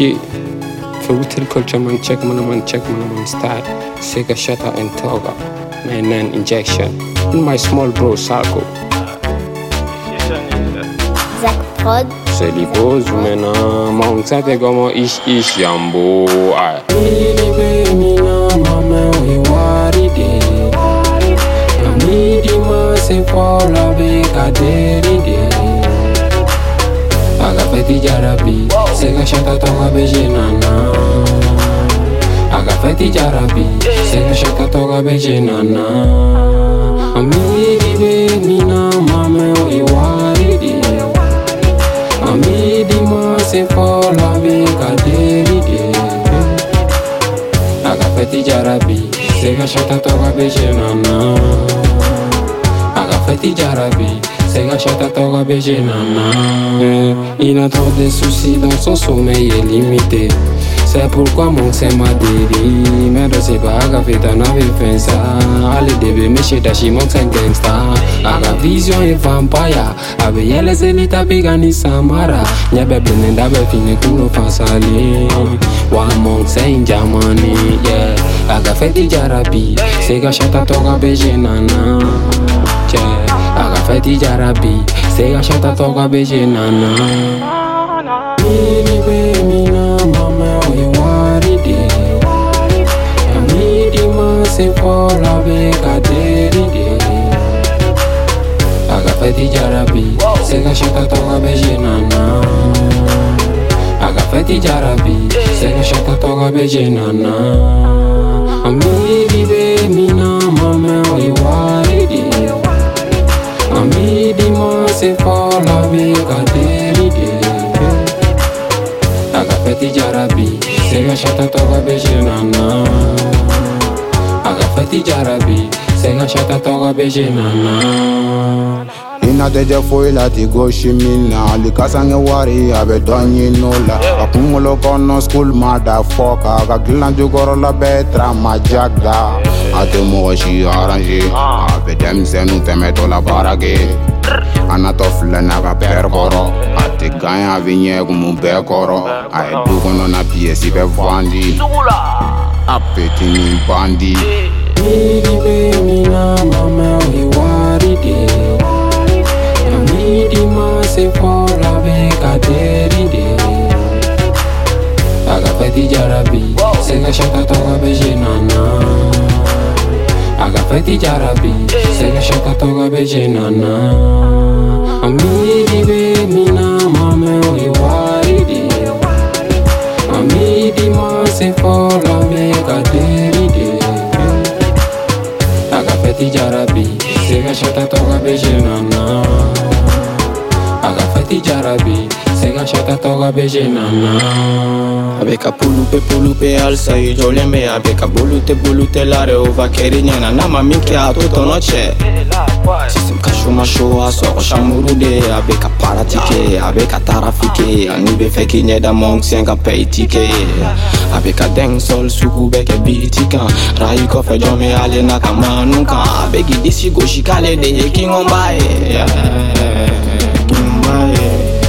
Yeah. För hotel culture man check man man check man man style. Sega shutter and toga. Man nan injection. In my small bro circle. Zach Prod. C'est les poses maintenant. Ah, Mon ça te comme ish ish yambo. shanka tonga bejinana agafeti jarabi seka shanka tonga bejinana amidi be mina nah, mame o iwaridi amidi ma se fola be kaderide agafeti jarabi seka shanka tonga bejinana agafeti jarabi jarabi. Sega shata toga be jenana. Eh, Il a soucis dans son sommeil est limité. C'est pourquoi mon c'est m'a déri Mais de c'est pas aga fait un fait ça. Allez début mais chez Dashi mon c'est gangsta Aga vision et vampire. Avec yele zelita bigani samara. Nyebe blende be fini kuno fansali Wa mon c'est in Germany yeah. Aga fait di jarabi Sega shata toga be jenana Yeah Di jarabi Sega shata toga be jenana Mili be mina mama be feti jarabi Sega shaka toga be jenana Aga feti jarabi shaka toga be mama we wari Amidi ma se fola be kaderi de Aga feti jarabi Sega shata toga be jenana jarabi Sega shata toga be ina tɛ jɛ foyi la ti gosi min na hali kasange wari a bɛ dɔ ɲini o la a kunkolo kɔnɔ skul ma da fɔ ka ka dilan jukɔrɔla bɛɛ trama jaga a tɛ mɔgɔ si arange ah. A bɛ denmisɛnnu tɛmɛtɔ la baara kɛ a natɔ filɛ n'a ka pɛrɛ kɔrɔ a tɛ gan a bɛ ɲɛ kumu bɛɛ kɔrɔ a ye du kɔnɔna piyɛsi bɛ vandi. A petini bandi. Mili be mina mama we wari de. Amidi ma se fola be kaderi de. Aga feti jarabi Sega shaka toga be jenana agafata icyarabi segashaka tugabeje nana amidi mina mame wiwaridi amidi mase fola megaderide agafata icyarabi segashaka tugabeje nana Aga feti jarabi, agafata icyarabi toga beje nana Avec Abeka pulu pe pulu pe alsa i jole me Abeka bulu te bulu te lare ova keri nyana Nama minke a toto noche Sistem ka shuma shoa soko shamuru de Abeka paratike, abeka tarafike. Ani be feki da monk sen ka pay tike Abeka deng sol be beke biti kan Rayi kofe jome ale na kamanu kan Abeki disi goshi kale de ye kingombaye Kingombaye